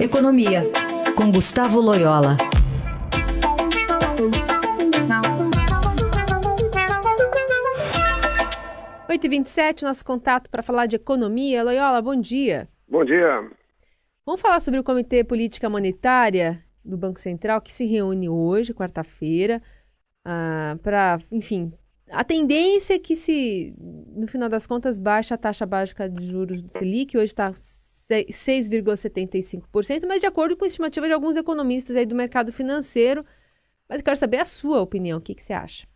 Economia, com Gustavo Loyola. Oito e vinte nosso contato para falar de economia. Loyola, bom dia. Bom dia. Vamos falar sobre o Comitê Política Monetária do Banco Central, que se reúne hoje, quarta-feira, ah, para, enfim, a tendência é que se, no final das contas, baixa a taxa básica de juros do Selic, hoje está 6,75%, mas de acordo com a estimativa de alguns economistas aí do mercado financeiro. Mas eu quero saber a sua opinião, o que, que você acha?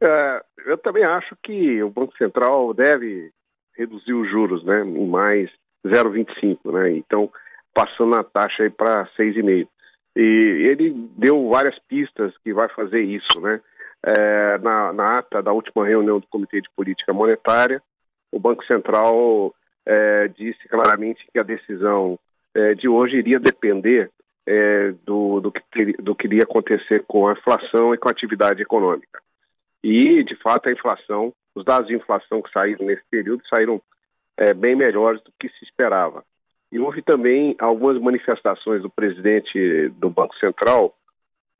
É, eu também acho que o Banco Central deve reduzir os juros né, em mais 0,25, né? Então, passando a taxa aí para 6,5. E ele deu várias pistas que vai fazer isso, né? É, na, na ata da última reunião do Comitê de Política Monetária, o Banco Central é, disse claramente que a decisão é, de hoje iria depender é, do, do, que ter, do que iria acontecer com a inflação e com a atividade econômica. E, de fato, a inflação, os dados de inflação que saíram nesse período saíram é, bem melhores do que se esperava. E houve também algumas manifestações do presidente do Banco Central,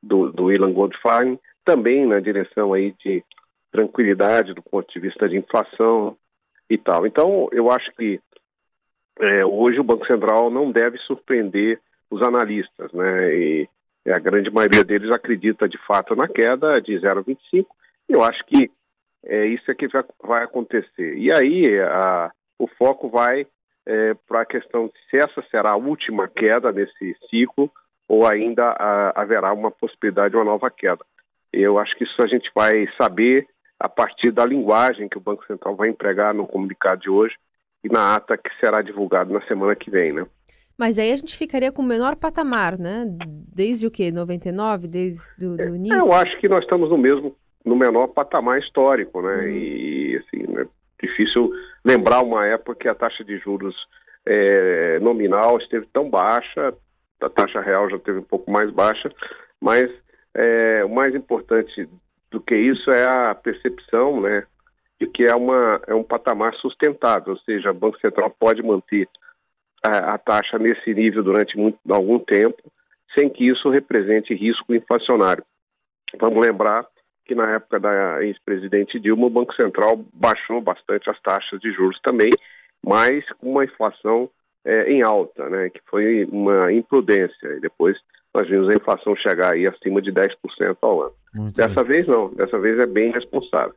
do, do Ilan Goldfarb, também na direção aí de tranquilidade do ponto de vista de inflação, e tal. Então, eu acho que é, hoje o Banco Central não deve surpreender os analistas, né? E a grande maioria deles acredita de fato na queda de 0,25. Eu acho que é isso é que vai, acontecer. E aí a, o foco vai é, para a questão de se essa será a última queda nesse ciclo ou ainda a, haverá uma possibilidade de uma nova queda. Eu acho que isso a gente vai saber a partir da linguagem que o Banco Central vai empregar no comunicado de hoje e na ata que será divulgada na semana que vem, né? Mas aí a gente ficaria com o menor patamar, né? Desde o quê? 99? Desde o é, início? Eu acho que nós estamos no mesmo, no menor patamar histórico, né? Uhum. E, assim, né? difícil lembrar uma época que a taxa de juros é, nominal esteve tão baixa, a taxa real já esteve um pouco mais baixa, mas é, o mais importante do que isso é a percepção, né, de que é, uma, é um patamar sustentável, ou seja, o Banco Central pode manter a, a taxa nesse nível durante muito, algum tempo, sem que isso represente risco inflacionário. Vamos lembrar que na época da ex-presidente Dilma, o Banco Central baixou bastante as taxas de juros também, mas com uma inflação é, em alta, né, que foi uma imprudência. E depois nós vimos a inflação chegar aí acima de 10% ao ano. Muito dessa bem. vez não, dessa vez é bem responsável.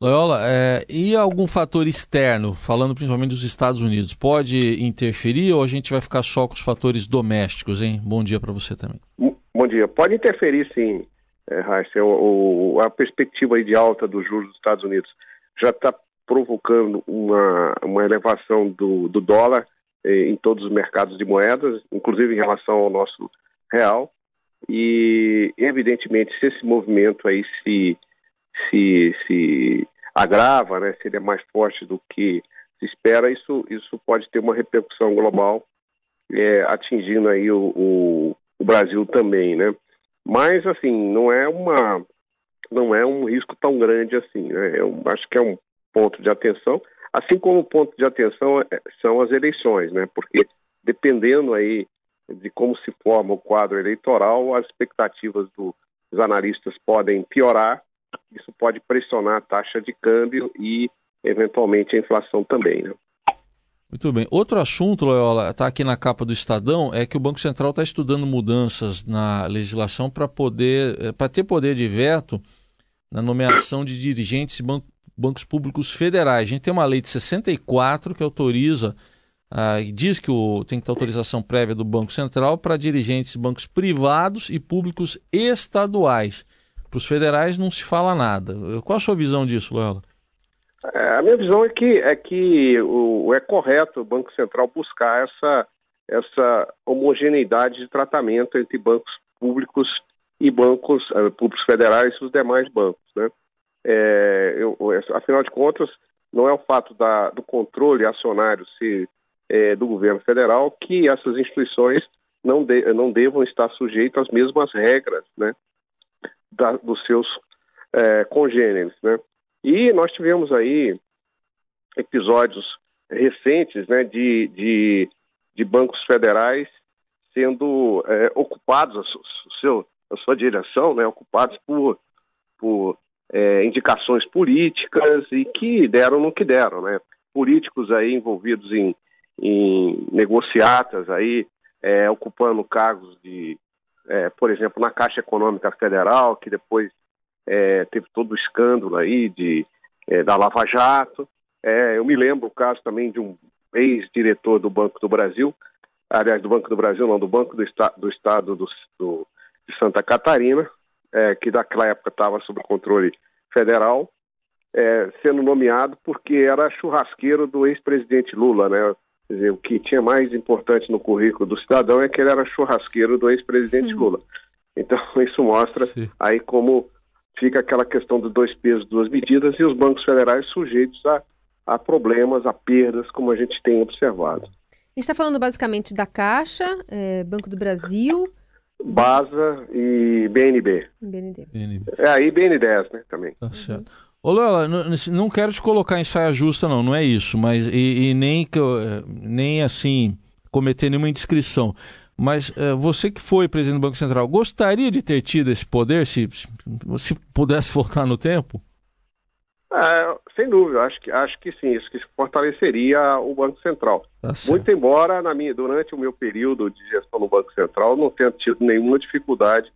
Loyola, é, e algum fator externo, falando principalmente dos Estados Unidos, pode interferir ou a gente vai ficar só com os fatores domésticos, hein? Bom dia para você também. Bom dia. Pode interferir sim, é, Raíssa. O, o, a perspectiva de alta dos juros dos Estados Unidos já está provocando uma, uma elevação do, do dólar eh, em todos os mercados de moedas, inclusive em relação ao nosso real. E, evidentemente, se esse movimento aí se, se, se agrava, né, se ele é mais forte do que se espera, isso, isso pode ter uma repercussão global, é, atingindo aí o, o, o, Brasil também, né? Mas, assim, não é uma não é um risco tão grande assim, né? Eu acho que é um ponto de atenção, assim como o ponto de atenção é, são as eleições, né? Porque dependendo aí de como se forma o quadro eleitoral, as expectativas do, dos analistas podem piorar, isso pode pressionar a taxa de câmbio e, eventualmente, a inflação também. Né? Muito bem. Outro assunto, Loyola, está aqui na capa do Estadão, é que o Banco Central está estudando mudanças na legislação para poder, eh, para ter poder de veto na nomeação de dirigentes de ban bancos públicos federais. A gente tem uma lei de 64 que autoriza ah, diz que o, tem que ter autorização prévia do Banco Central para dirigentes de bancos privados e públicos estaduais. Para os federais não se fala nada. Qual a sua visão disso, Loyola? É, a minha visão é que é que o, é correto o Banco Central buscar essa essa homogeneidade de tratamento entre bancos públicos e bancos uh, públicos federais e os demais bancos, né? É, eu, afinal de contas, não é o fato da, do controle acionário ser é, do governo federal que essas instituições não, de, não devam estar sujeitas às mesmas regras né, da, dos seus é, congêneres. Né? E nós tivemos aí episódios recentes né, de, de, de bancos federais sendo é, ocupados, a, seu, a sua direção, né, ocupados por, por é, indicações políticas e que deram no que deram, né? Políticos aí envolvidos em, em negociatas aí, é, ocupando cargos de, é, por exemplo, na Caixa Econômica Federal, que depois é, teve todo o escândalo aí de, é, da Lava Jato. É, eu me lembro o caso também de um ex-diretor do Banco do Brasil, aliás, do Banco do Brasil, não, do Banco do, Esta do Estado do, do, de Santa Catarina, é, que naquela época estava sob controle federal, sendo nomeado porque era churrasqueiro do ex-presidente Lula, né? Quer dizer, o que tinha mais importante no currículo do cidadão é que ele era churrasqueiro do ex-presidente hum. Lula. Então, isso mostra Sim. aí como fica aquela questão de dois pesos, duas medidas e os bancos federais sujeitos a, a problemas, a perdas, como a gente tem observado. A gente está falando basicamente da Caixa, é, Banco do Brasil, BASA e BNB. BND. É aí BN10, né, também. Tá certo. Ô, Lola, não, quero te colocar em saia justa, não, não é isso, mas e, e nem, que eh, nem assim cometer nenhuma indiscrição. Mas é, você que foi presidente do Banco Central, gostaria de ter tido esse poder se, se pudesse voltar no tempo? É, sem dúvida, acho que, acho que sim, isso que fortaleceria o Banco Central. Tá Muito embora, na minha, durante o meu período de gestão no Banco Central, não tenha tido nenhuma dificuldade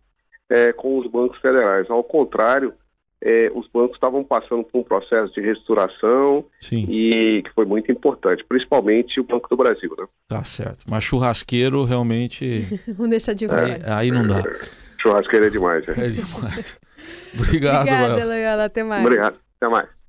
é, com os bancos federais. Ao contrário, é, os bancos estavam passando por um processo de restauração sim. e que foi muito importante, principalmente o Banco do Brasil. Né? Tá certo. Mas churrasqueiro realmente. não deixa de aí, aí não dá. Churrasqueiro é demais. É, é demais. Obrigado, Obrigada, Loyola. Até mais. Obrigado. Até mais.